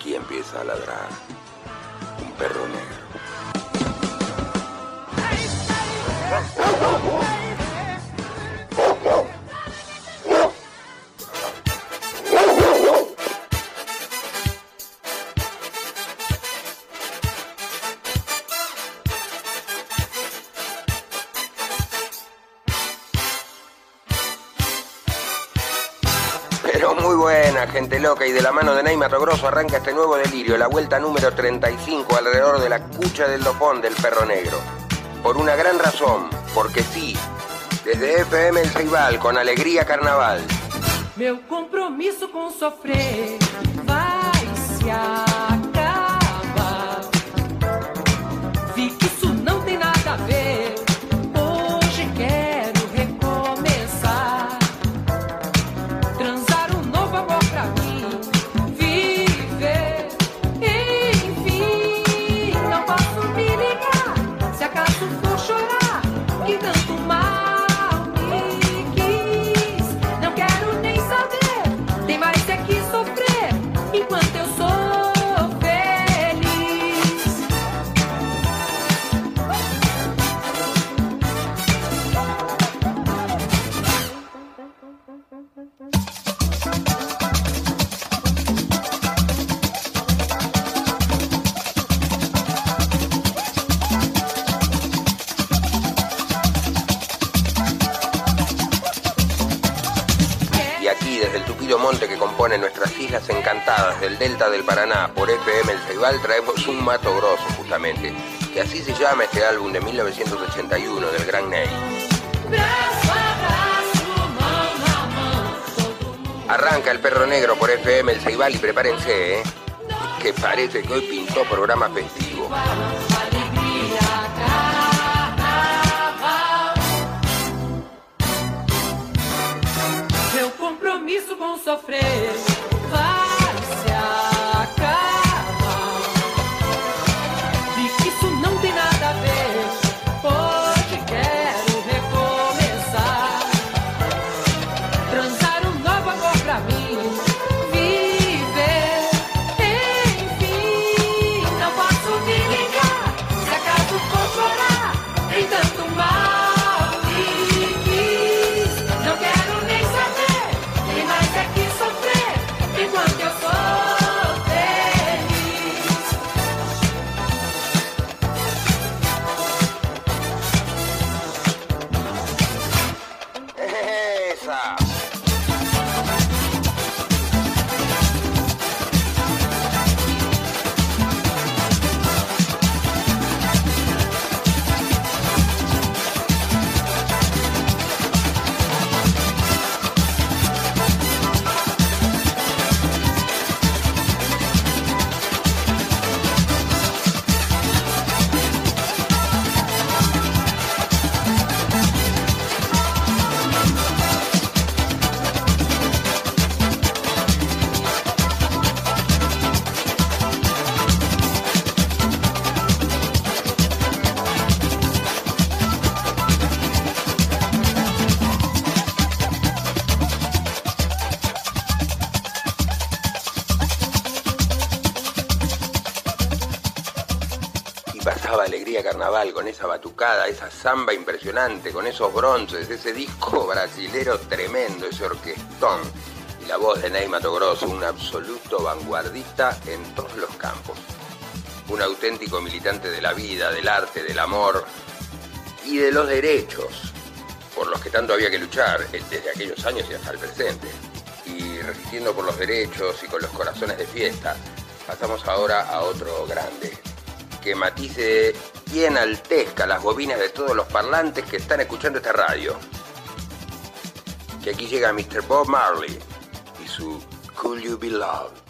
aquí empieza a ladrar un perro negro. Loca, y de la mano de Neymar Grosso arranca este nuevo delirio, la vuelta número 35 alrededor de la cucha del dopón del perro negro. Por una gran razón, porque sí, desde FM El Ceibal, con alegría carnaval. Sofrer Traemos un mato grosso, justamente. Que así se llama este álbum de 1981 del Gran Ney. Arranca el perro negro por FM El Ceibal y prepárense, ¿eh? Que parece que hoy pintó programa festivo. Esa samba impresionante, con esos bronces, ese disco brasilero tremendo, ese orquestón. Y la voz de Ney Mato Grosso, un absoluto vanguardista en todos los campos. Un auténtico militante de la vida, del arte, del amor y de los derechos, por los que tanto había que luchar eh, desde aquellos años y hasta el presente. Y resistiendo por los derechos y con los corazones de fiesta, pasamos ahora a otro grande, que matice y las bobinas de todos los parlantes que están escuchando esta radio. Que aquí llega Mr. Bob Marley y su Could You Be Loved.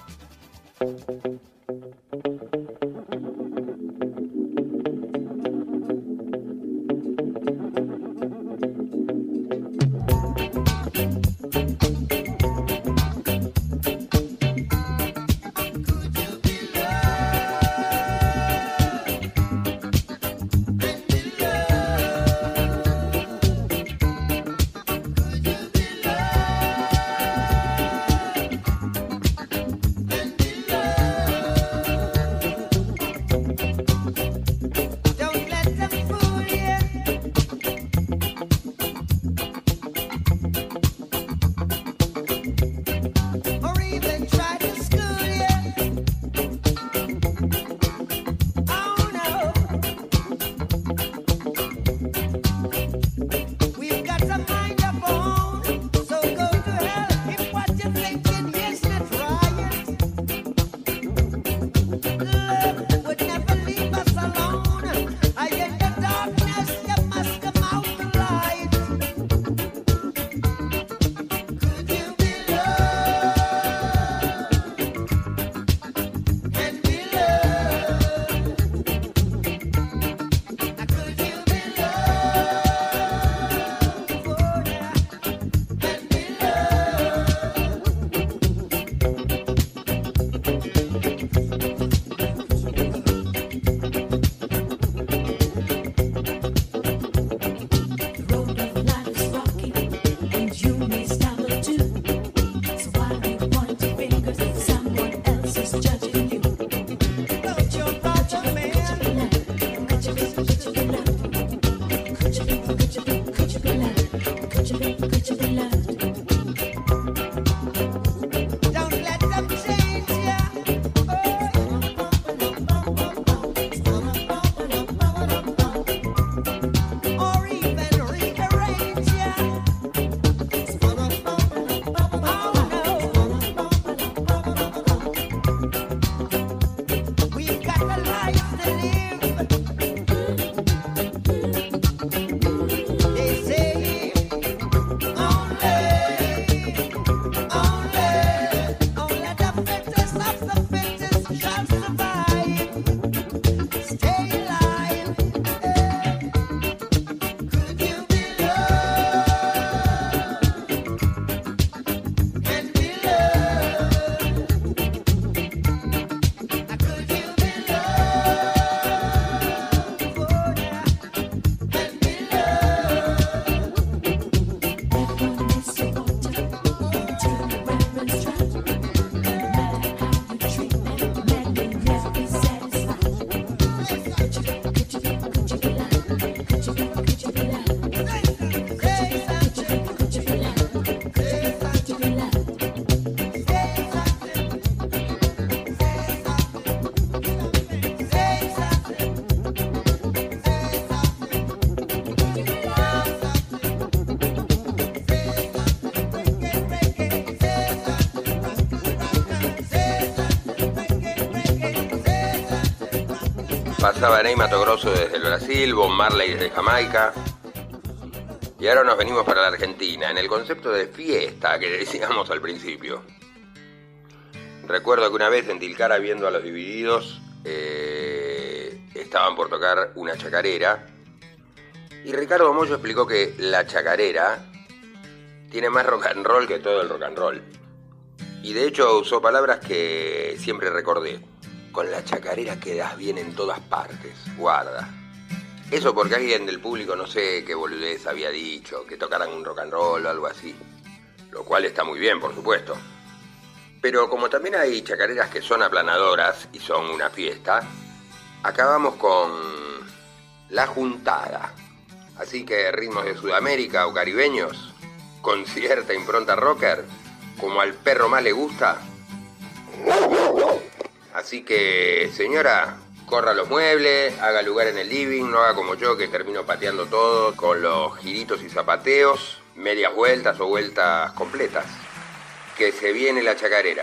Pasaba Ney Mato Grosso desde el Brasil, Bob Marley desde Jamaica. Y ahora nos venimos para la Argentina, en el concepto de fiesta que decíamos al principio. Recuerdo que una vez en Tilcara, viendo a los divididos, eh, estaban por tocar una chacarera. Y Ricardo Mollo explicó que la chacarera tiene más rock and roll que todo el rock and roll. Y de hecho usó palabras que siempre recordé. Con la chacarera quedas bien en todas partes, guarda. Eso porque alguien del público no sé qué boludez había dicho, que tocaran un rock and roll o algo así. Lo cual está muy bien, por supuesto. Pero como también hay chacareras que son aplanadoras y son una fiesta, acabamos con La Juntada. Así que ritmos de Sudamérica o caribeños, con cierta impronta rocker, como al perro más le gusta. Así que, señora, corra los muebles, haga lugar en el living, no haga como yo que termino pateando todo con los giritos y zapateos, medias vueltas o vueltas completas. Que se viene la chacarera.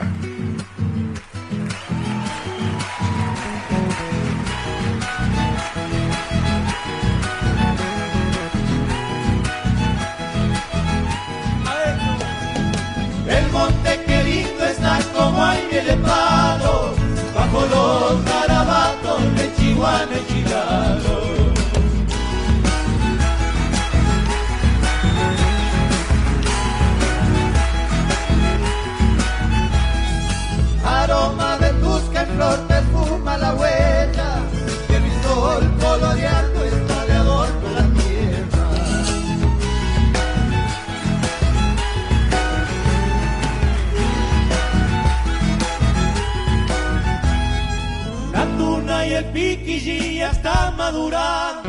El monte que lindo está como aire de palo, bajo los garabatos piquillí ya están madurando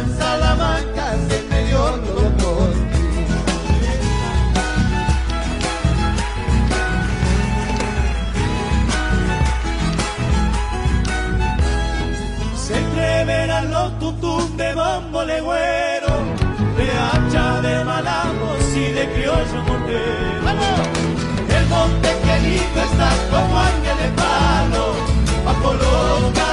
despiertan salamancas en medio de los montes. Se entreverán los tutum de bambo legüero, de hacha de malamos y de criollo montero. El monte que lindo está como ángel de palo, bajo los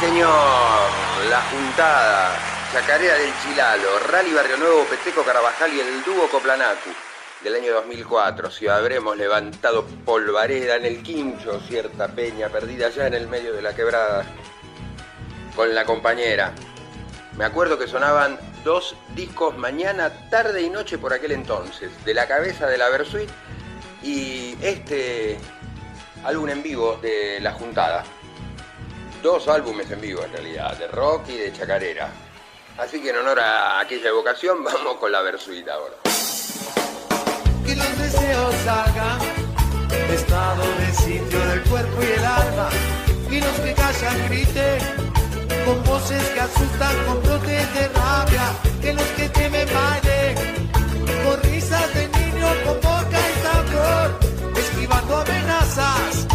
señor. La juntada. Chacarera del Chilalo, Rally Barrio Nuevo, Peteco Carabajal y el dúo Coplanacu del año 2004. Si habremos levantado polvareda en el quincho, cierta peña perdida allá en el medio de la quebrada, con la compañera. Me acuerdo que sonaban dos discos mañana, tarde y noche por aquel entonces, de la cabeza de la Versuit y este álbum en vivo de la juntada. Dos álbumes en vivo en realidad, de rock y de chacarera. Así que en honor a aquella evocación vamos con la Versuit ahora. que los deseos salgan estado de sitio del cuerpo y el alma y los que callan griten con voces que asustan con brotes de rabia que los que temen bailen con risas de niño con boca y sabor esquivando amenazas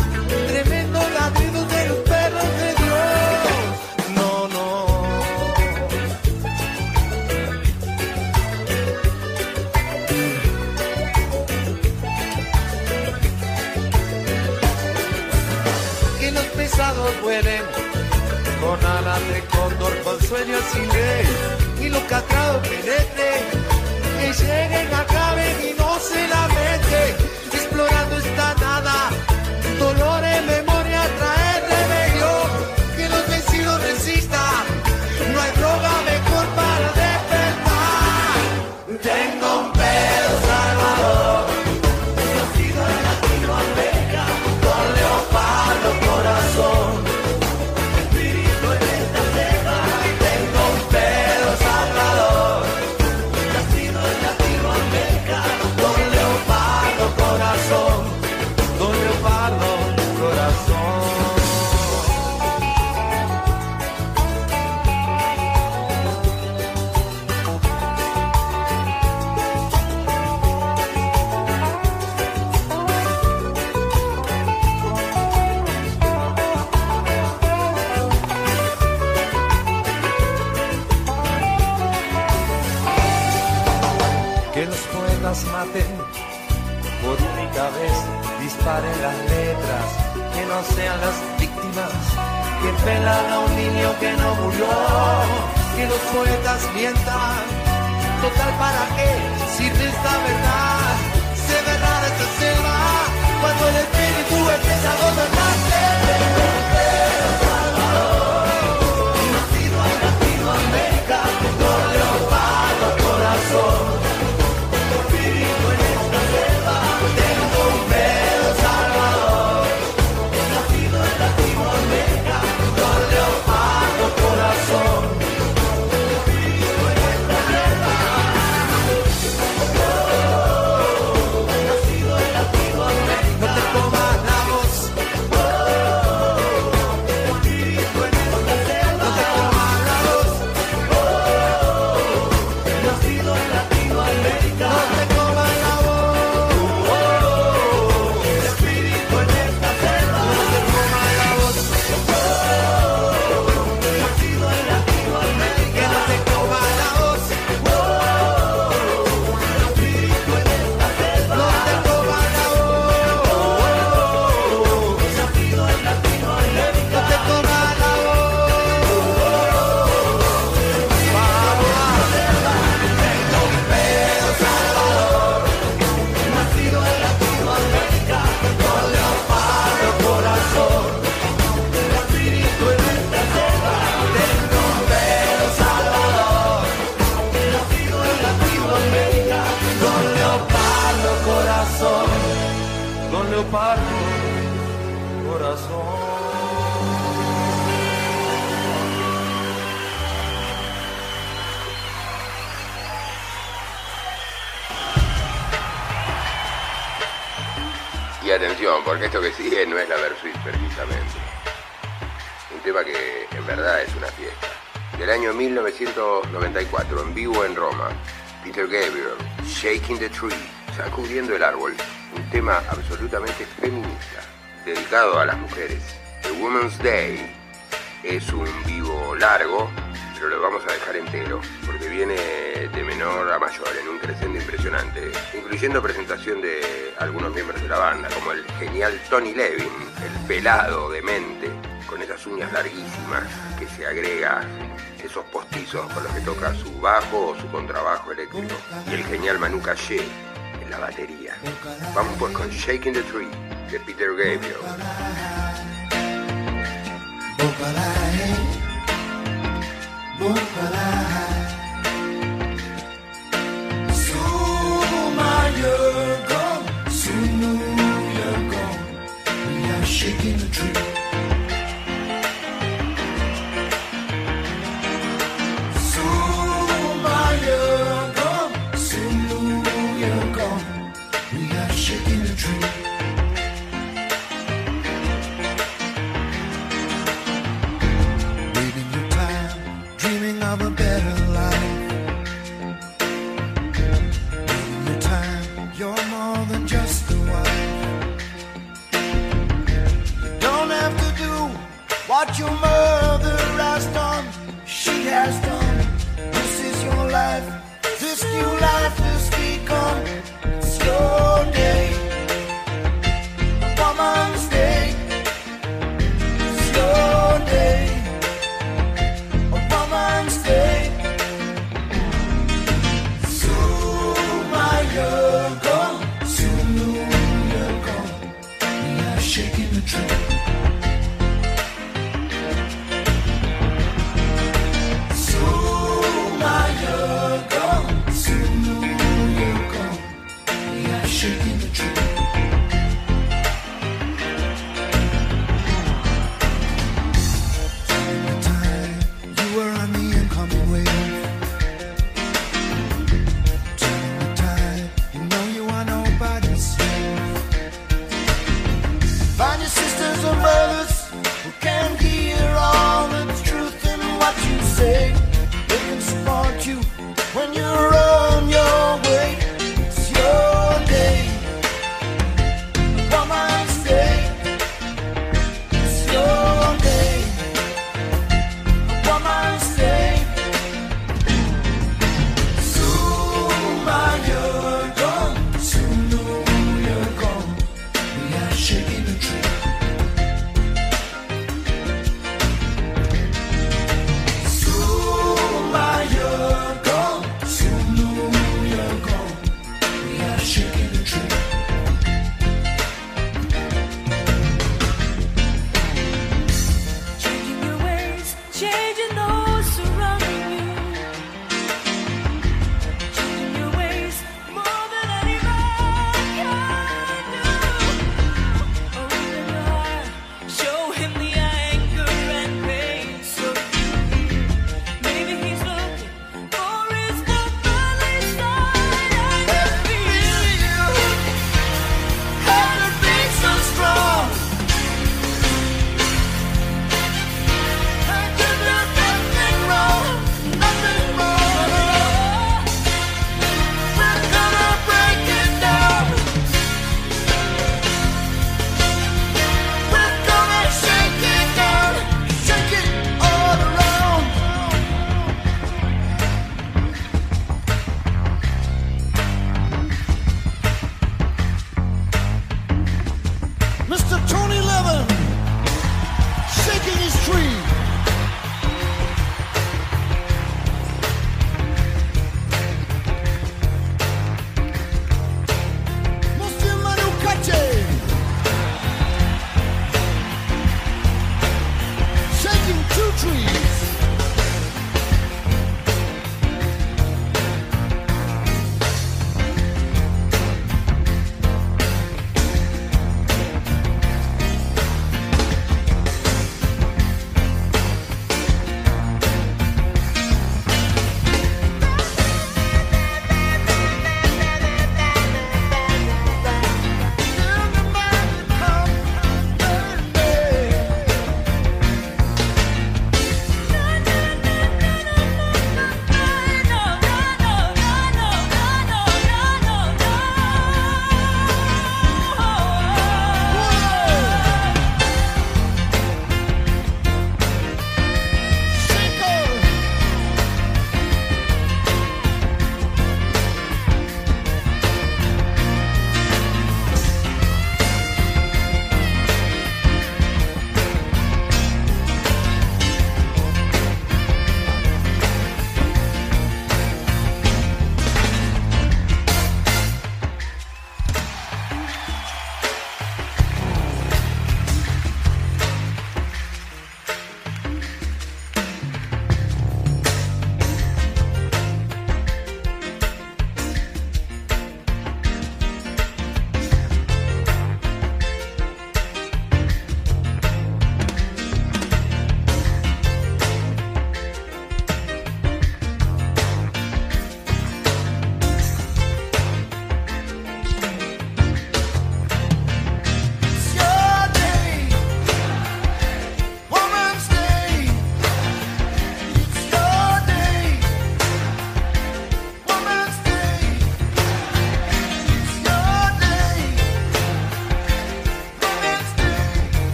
porque viene de menor a mayor en un crescendo impresionante, incluyendo presentación de algunos miembros de la banda, como el genial Tony Levin, el pelado de mente, con esas uñas larguísimas que se agrega esos postizos con los que toca su bajo o su contrabajo eléctrico, y el genial Manu Caché en la batería. Vamos pues con Shaking the Tree de Peter Gabriel.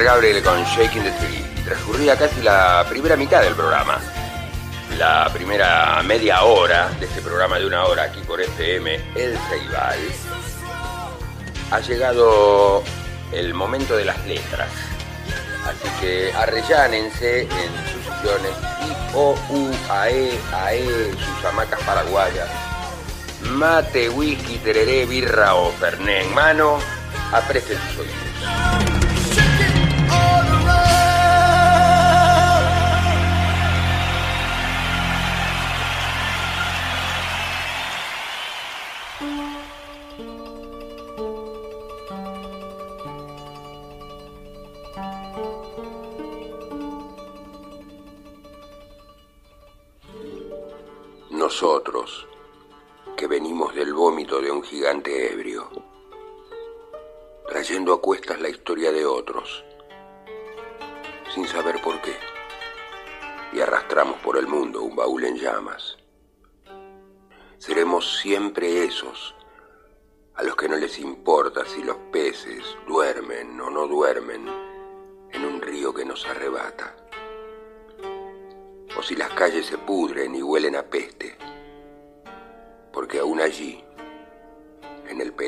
Gabriel con Shaking the Tree. Transcurría casi la primera mitad del programa. La primera media hora de este programa de una hora aquí por FM El Ceibal. Ha llegado el momento de las letras. Así que arrellánense en sus sillones y o u ae ae sus hamacas paraguayas. Mate, whisky, tereré, birra o ferné en mano. Apresten sus oídos.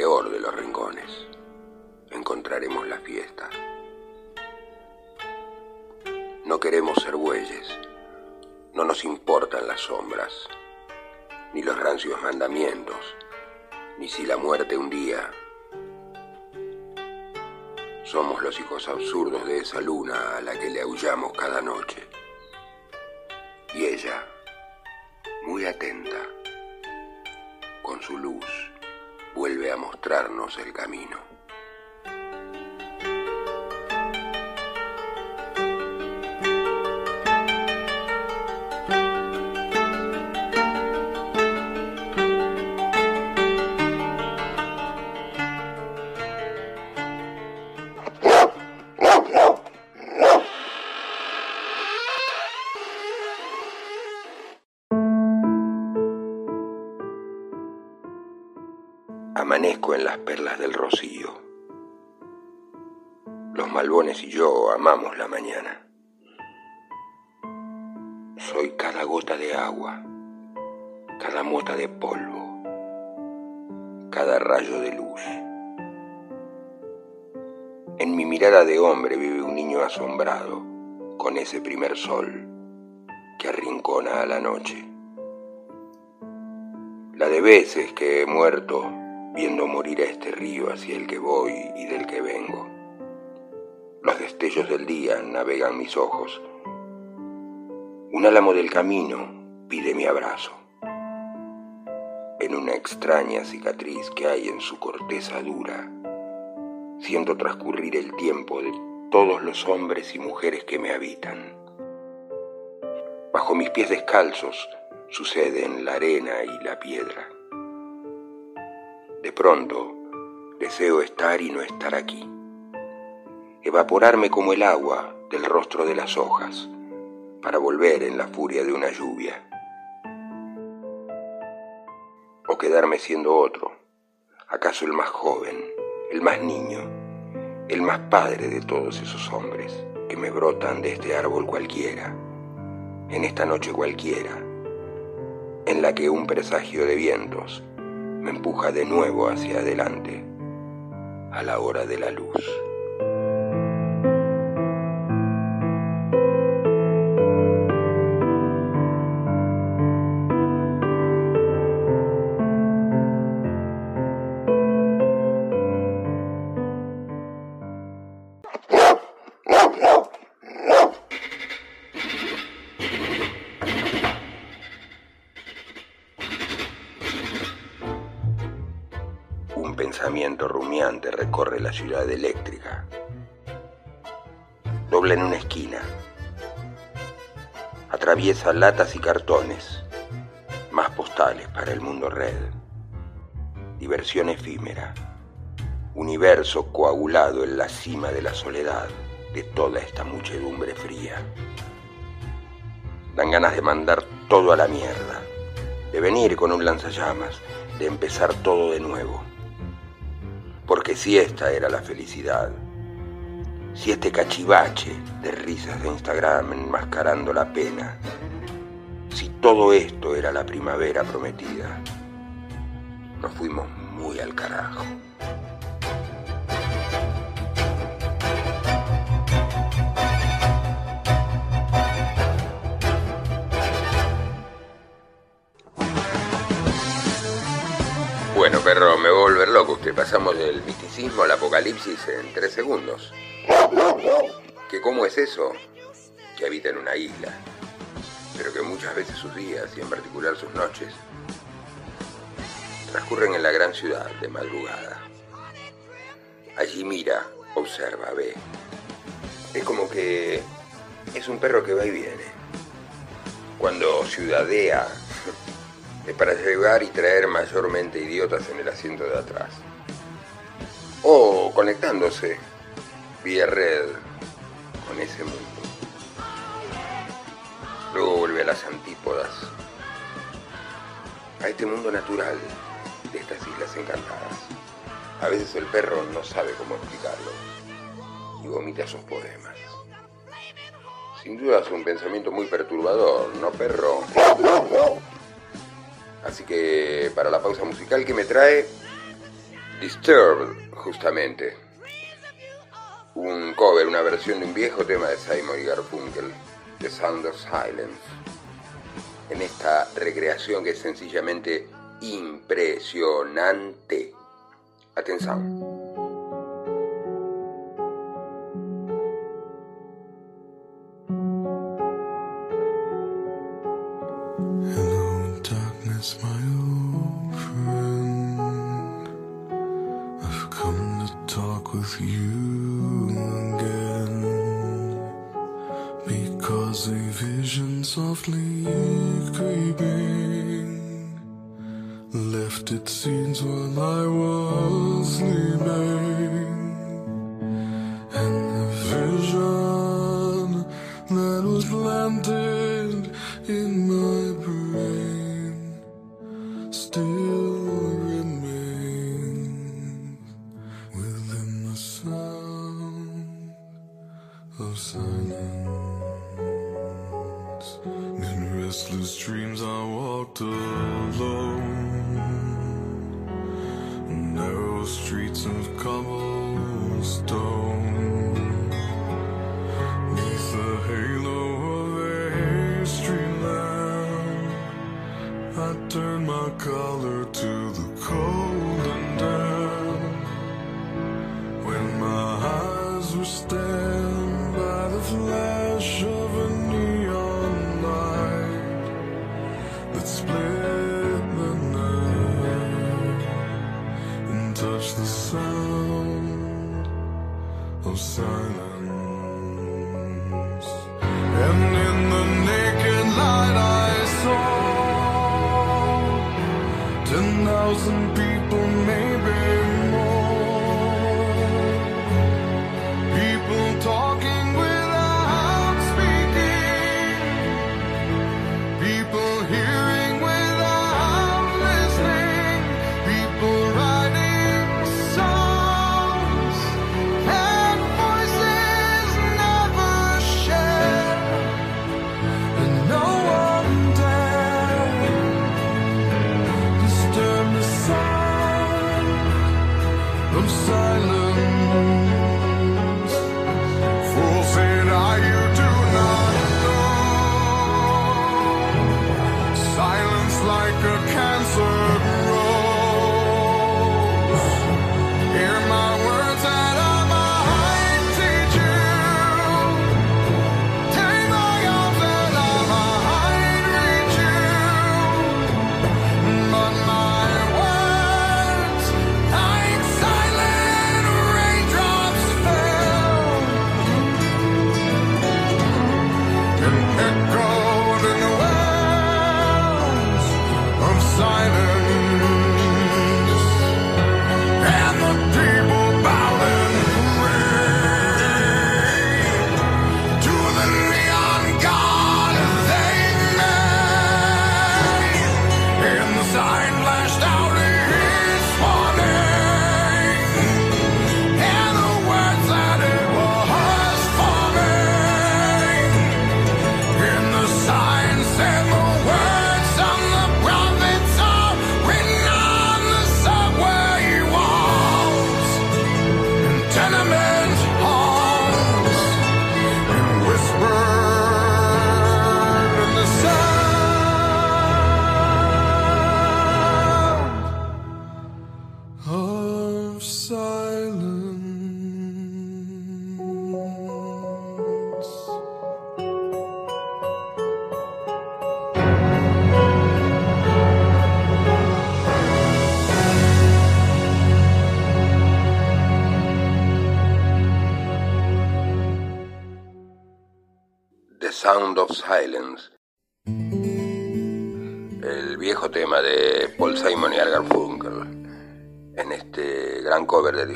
Peor de los rincones, encontraremos la fiesta. No queremos ser bueyes, no nos importan las sombras, ni los rancios mandamientos, ni si la muerte un día. Somos los hijos absurdos de esa luna a la que le aullamos cada noche. Y ella, muy atenta, con su luz, vuelve a mostrarnos el camino. Las perlas del rocío. Los malbones y yo amamos la mañana. Soy cada gota de agua, cada mota de polvo, cada rayo de luz. En mi mirada de hombre vive un niño asombrado con ese primer sol que arrincona a la noche. La de veces que he muerto viendo morir a este río hacia el que voy y del que vengo. Los destellos del día navegan mis ojos. Un álamo del camino pide mi abrazo. En una extraña cicatriz que hay en su corteza dura, siento transcurrir el tiempo de todos los hombres y mujeres que me habitan. Bajo mis pies descalzos suceden la arena y la piedra. De pronto, deseo estar y no estar aquí. Evaporarme como el agua del rostro de las hojas para volver en la furia de una lluvia. O quedarme siendo otro, acaso el más joven, el más niño, el más padre de todos esos hombres que me brotan de este árbol cualquiera, en esta noche cualquiera, en la que un presagio de vientos me empuja de nuevo hacia adelante a la hora de la luz. Ciudad eléctrica. Dobla en una esquina. Atraviesa latas y cartones. Más postales para el mundo red. Diversión efímera. Universo coagulado en la cima de la soledad de toda esta muchedumbre fría. Dan ganas de mandar todo a la mierda. De venir con un lanzallamas. De empezar todo de nuevo porque si esta era la felicidad, si este cachivache de risas de Instagram enmascarando la pena, si todo esto era la primavera prometida, nos fuimos muy al carajo. Perro, me voy a volver loco usted. Pasamos del misticismo al apocalipsis en tres segundos. ¿Que cómo es eso? Que habita en una isla, pero que muchas veces sus días, y en particular sus noches, transcurren en la gran ciudad de madrugada. Allí mira, observa, ve. Es como que es un perro que va y viene. Cuando ciudadea para llevar y traer mayormente idiotas en el asiento de atrás. O conectándose vía red con ese mundo. Luego vuelve a las antípodas, a este mundo natural de estas islas encantadas. A veces el perro no sabe cómo explicarlo y vomita sus poemas. Sin duda es un pensamiento muy perturbador, ¿no, perro? Así que para la pausa musical que me trae Disturbed, justamente. Un cover, una versión de un viejo tema de Simon y Garfunkel, The Sound of Silence. En esta recreación que es sencillamente impresionante. Atención. Like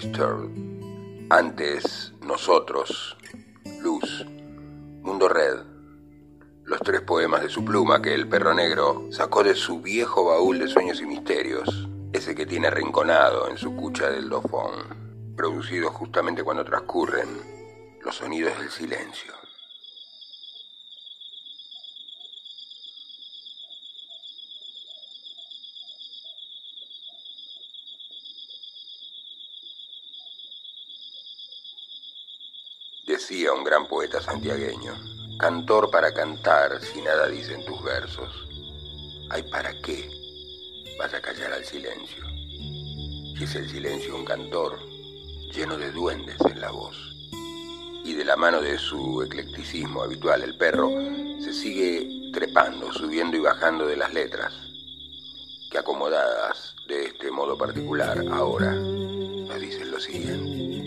Disturbed. Antes, nosotros, Luz, Mundo Red, los tres poemas de su pluma que el perro negro sacó de su viejo baúl de sueños y misterios, ese que tiene arrinconado en su cucha del dofón, producido justamente cuando transcurren los sonidos del silencio. Decía un gran poeta santiagueño, cantor para cantar si nada dicen tus versos. ¿Hay para qué? Vas a callar al silencio. Si es el silencio un cantor, lleno de duendes en la voz. Y de la mano de su eclecticismo habitual, el perro se sigue trepando, subiendo y bajando de las letras, que acomodadas de este modo particular ahora nos dicen lo siguiente.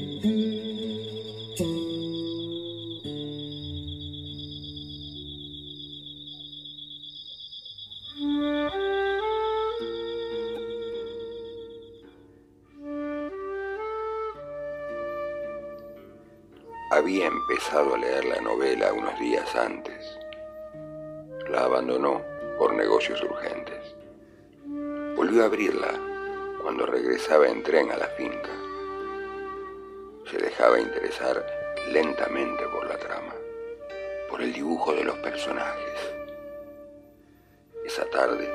A leer la novela unos días antes. La abandonó por negocios urgentes. Volvió a abrirla cuando regresaba en tren a la finca. Se dejaba interesar lentamente por la trama, por el dibujo de los personajes. Esa tarde,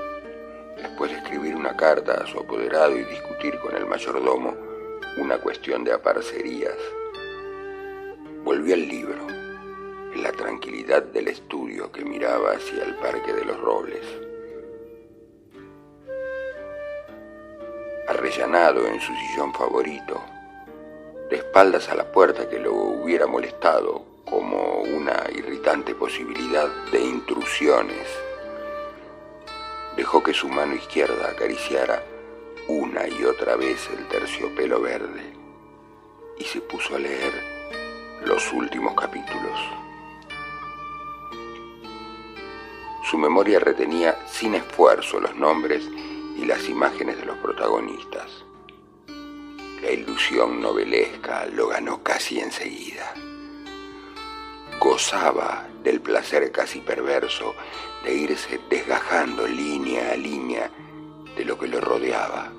después de escribir una carta a su apoderado y discutir con el mayordomo una cuestión de aparcerías, volvió al libro, en la tranquilidad del estudio que miraba hacia el Parque de los Robles. Arrellanado en su sillón favorito, de espaldas a la puerta que lo hubiera molestado como una irritante posibilidad de intrusiones, dejó que su mano izquierda acariciara una y otra vez el terciopelo verde y se puso a leer los últimos capítulos. Su memoria retenía sin esfuerzo los nombres y las imágenes de los protagonistas. La ilusión novelesca lo ganó casi enseguida. Gozaba del placer casi perverso de irse desgajando línea a línea de lo que lo rodeaba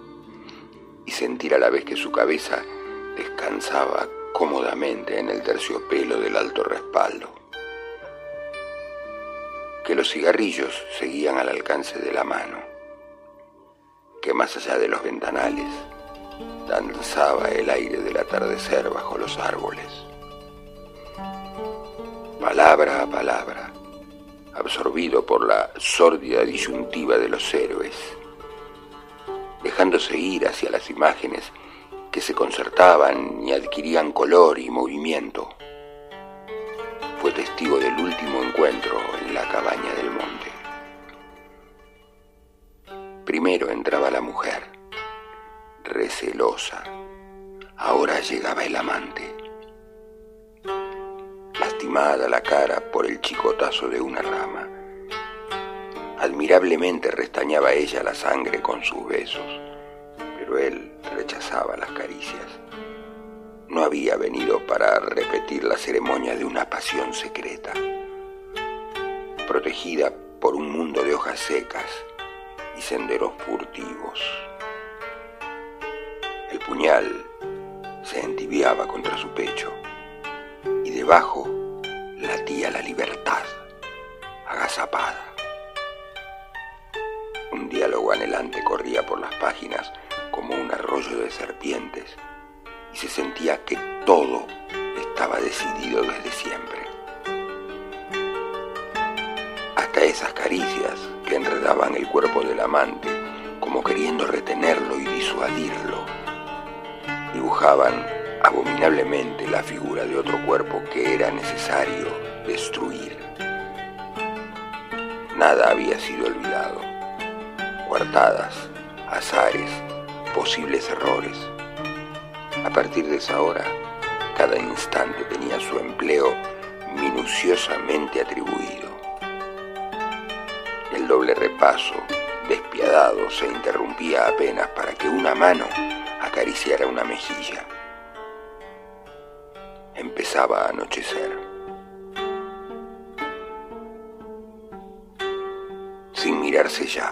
y sentir a la vez que su cabeza descansaba cómodamente en el terciopelo del alto respaldo. Que los cigarrillos seguían al alcance de la mano. Que más allá de los ventanales danzaba el aire del atardecer bajo los árboles. Palabra a palabra, absorbido por la sórdida disyuntiva de los héroes, dejándose ir hacia las imágenes que se concertaban y adquirían color y movimiento. Fue testigo del último encuentro en la cabaña del monte. Primero entraba la mujer, recelosa. Ahora llegaba el amante. Lastimada la cara por el chicotazo de una rama. Admirablemente restañaba ella la sangre con sus besos, pero él rechazaba las caricias. No había venido para repetir la ceremonia de una pasión secreta. Protegida por un mundo de hojas secas y senderos furtivos. El puñal se entibiaba contra su pecho y debajo latía la libertad, agazapada. Un diálogo anhelante corría por las páginas como un arroyo de serpientes y se sentía que todo estaba decidido desde siempre. Hasta esas caricias que enredaban el cuerpo del amante como queriendo retenerlo y disuadirlo, dibujaban abominablemente la figura de otro cuerpo que era necesario destruir. Nada había sido olvidado. Coartadas, azares, posibles errores. A partir de esa hora, cada instante tenía su empleo minuciosamente atribuido. el doble repaso, despiadado, se interrumpía apenas para que una mano acariciara una mejilla. Empezaba a anochecer. Sin mirarse ya,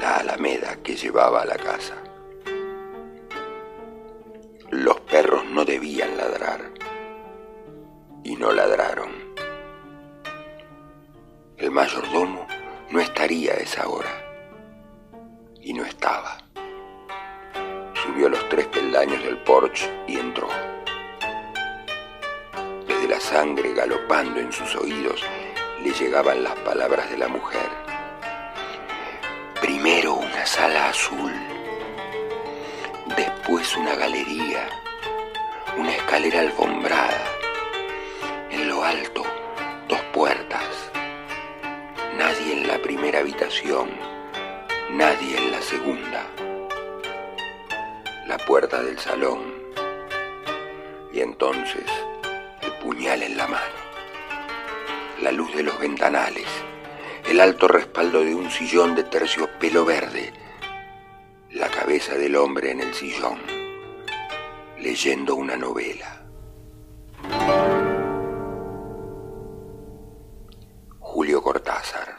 la alameda que llevaba a la casa. Los perros no debían ladrar, y no ladraron. El mayordomo no estaría a esa hora, y no estaba. Subió los tres peldaños del porche y entró. Desde la sangre galopando en sus oídos le llegaban las palabras de la mujer. Una sala azul, después una galería, una escalera alfombrada, en lo alto dos puertas, nadie en la primera habitación, nadie en la segunda, la puerta del salón. Y entonces el puñal en la mano. La luz de los ventanales, el alto respaldo de un sillón de terciopelo verde, la cabeza del hombre en el sillón, leyendo una novela. Julio Cortázar.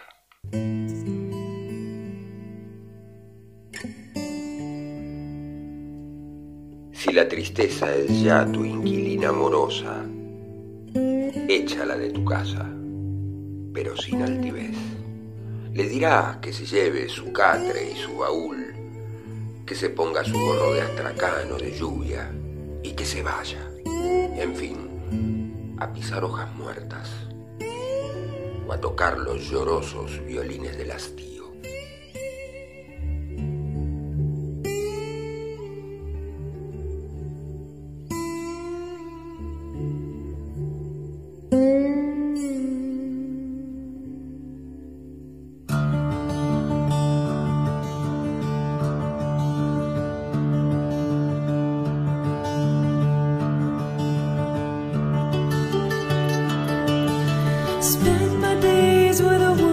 Si la tristeza es ya tu inquilina amorosa, échala de tu casa pero sin altivez. Le dirá que se lleve su catre y su baúl, que se ponga su gorro de astracano de lluvia y que se vaya. En fin, a pisar hojas muertas o a tocar los llorosos violines del hastío. Spend my days with a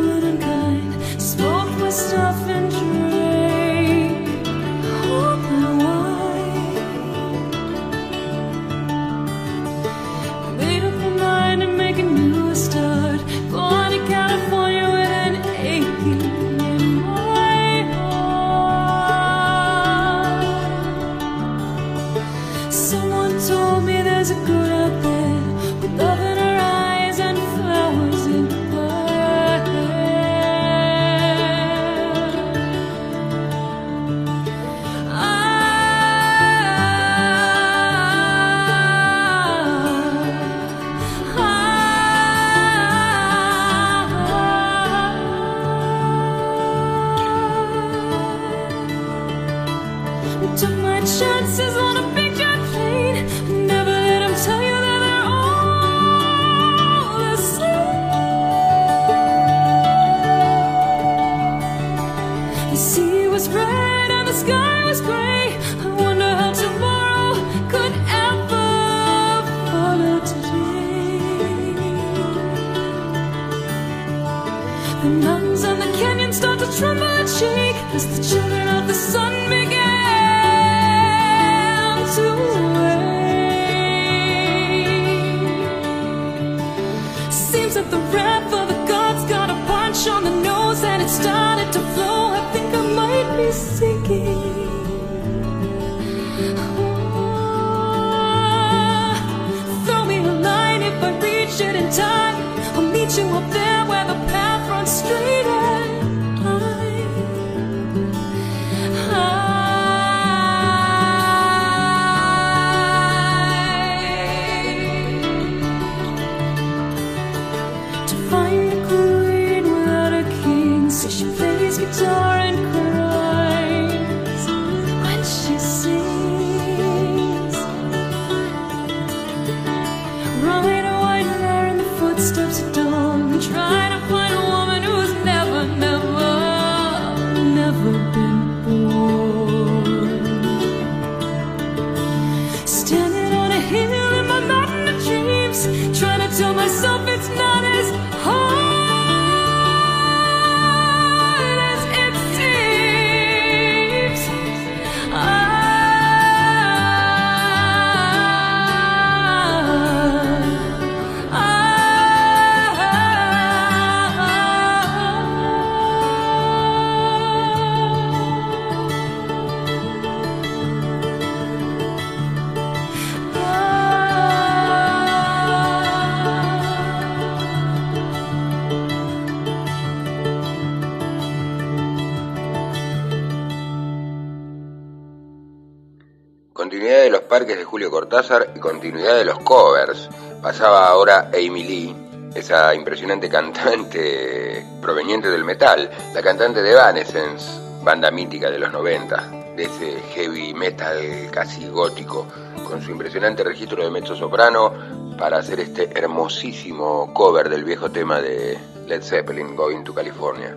Julio Cortázar y continuidad de los covers. Pasaba ahora Amy Lee, esa impresionante cantante proveniente del metal, la cantante de Evanescence, banda mítica de los 90, de ese heavy metal casi gótico, con su impresionante registro de mezzo soprano para hacer este hermosísimo cover del viejo tema de Led Zeppelin, Going to California.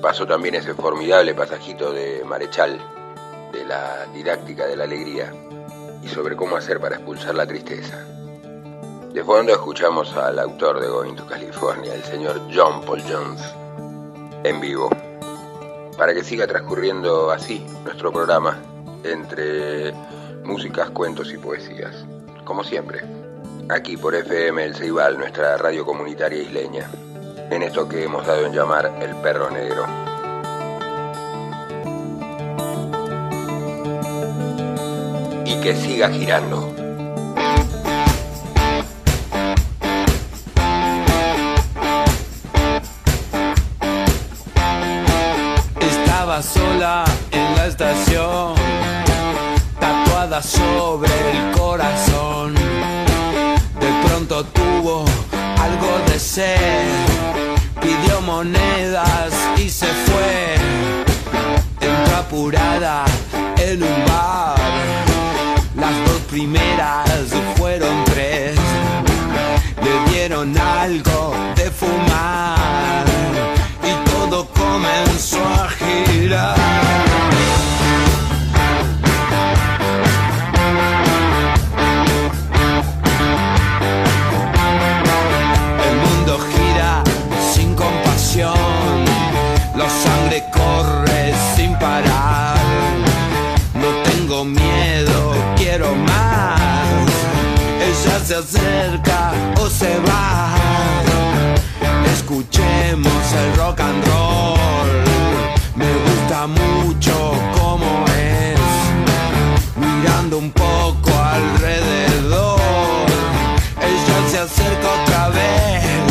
Pasó también ese formidable pasajito de Marechal, de la didáctica de la alegría y sobre cómo hacer para expulsar la tristeza. De fondo escuchamos al autor de Going to California, el señor John Paul Jones, en vivo, para que siga transcurriendo así nuestro programa entre músicas, cuentos y poesías, como siempre, aquí por FM El Ceibal, nuestra radio comunitaria isleña, en esto que hemos dado en llamar El Perro Negro. Y que siga girando. Estaba sola en la estación, tatuada sobre el corazón. De pronto tuvo algo de sed, pidió monedas y se fue. Entró apurada en un bar, primeras fueron tres. Le dieron algo de fumar y todo comenzó a girar. El mundo gira sin compasión, la sangre corre sin parar. No tengo miedo, Se acerca o se va. Escuchemos el rock and roll. Me gusta mucho como es. Mirando un poco alrededor. Ella se acerca otra vez.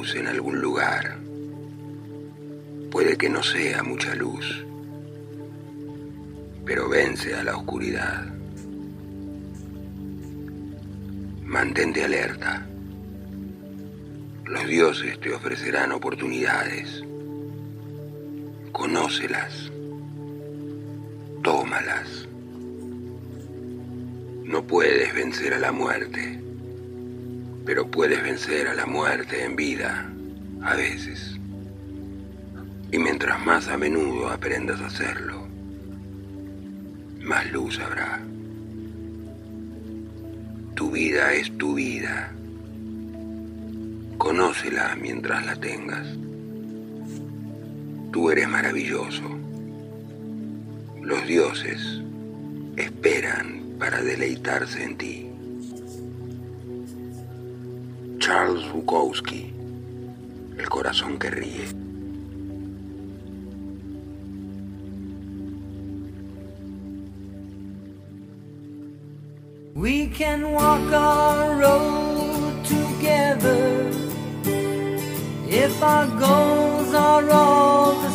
En algún lugar. Puede que no sea mucha luz, pero vence a la oscuridad. Mantente alerta. Los dioses te ofrecerán oportunidades. Conócelas. Tómalas. No puedes vencer a la muerte, pero puedes vencer a la muerte en vida, a veces. Y mientras más a menudo aprendas a hacerlo, más luz habrá. Tu vida es tu vida. Conócela mientras la tengas. Tú eres maravilloso. Los dioses esperan para deleitarse en ti. Charles Bukowski, el corazón que ríe. We can walk our road together if our goals are all the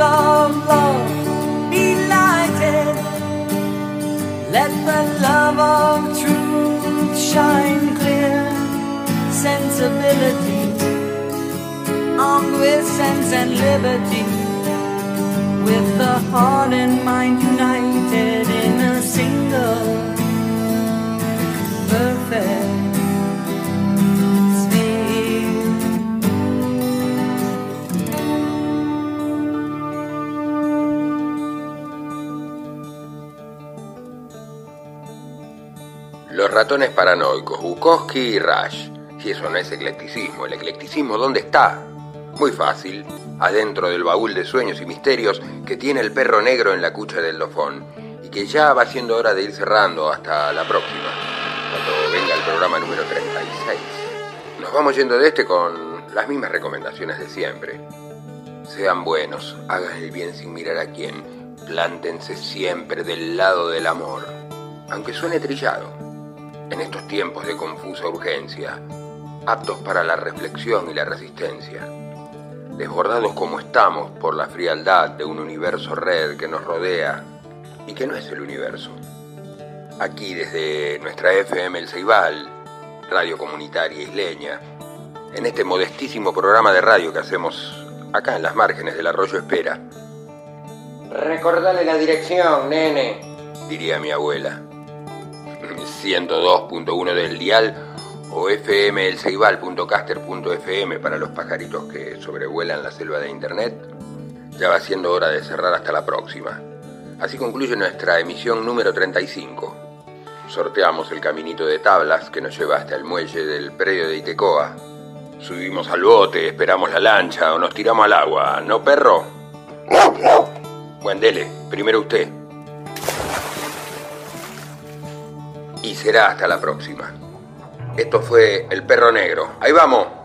of love be lighted. Let the love of truth shine clear. Sensibility, armed with sense and liberty. With the heart and mind united in a single perfect Los ratones paranoicos, Bukowski y Rush. Si eso no es eclecticismo, ¿el eclecticismo dónde está? Muy fácil, adentro del baúl de sueños y misterios que tiene el perro negro en la cucha del dofón y que ya va siendo hora de ir cerrando hasta la próxima, cuando venga el programa número 36. Nos vamos yendo de este con las mismas recomendaciones de siempre. Sean buenos, hagan el bien sin mirar a quién, plántense siempre del lado del amor, aunque suene trillado en estos tiempos de confusa urgencia, aptos para la reflexión y la resistencia, desbordados como estamos por la frialdad de un universo red que nos rodea y que no es el universo. Aquí desde nuestra FM El Ceibal, radio comunitaria isleña, en este modestísimo programa de radio que hacemos acá en las márgenes del arroyo Espera. Recordale la dirección, nene, diría mi abuela. 102.1 del dial o fmelceibal.caster.fm para los pajaritos que sobrevuelan la selva de internet. Ya va siendo hora de cerrar hasta la próxima. Así concluye nuestra emisión número 35. Sorteamos el caminito de tablas que nos lleva hasta el muelle del predio de Itecoa. Subimos al bote, esperamos la lancha o nos tiramos al agua, ¿no, perro? Buen dele, primero usted. Y será hasta la próxima. Esto fue El Perro Negro. Ahí vamos.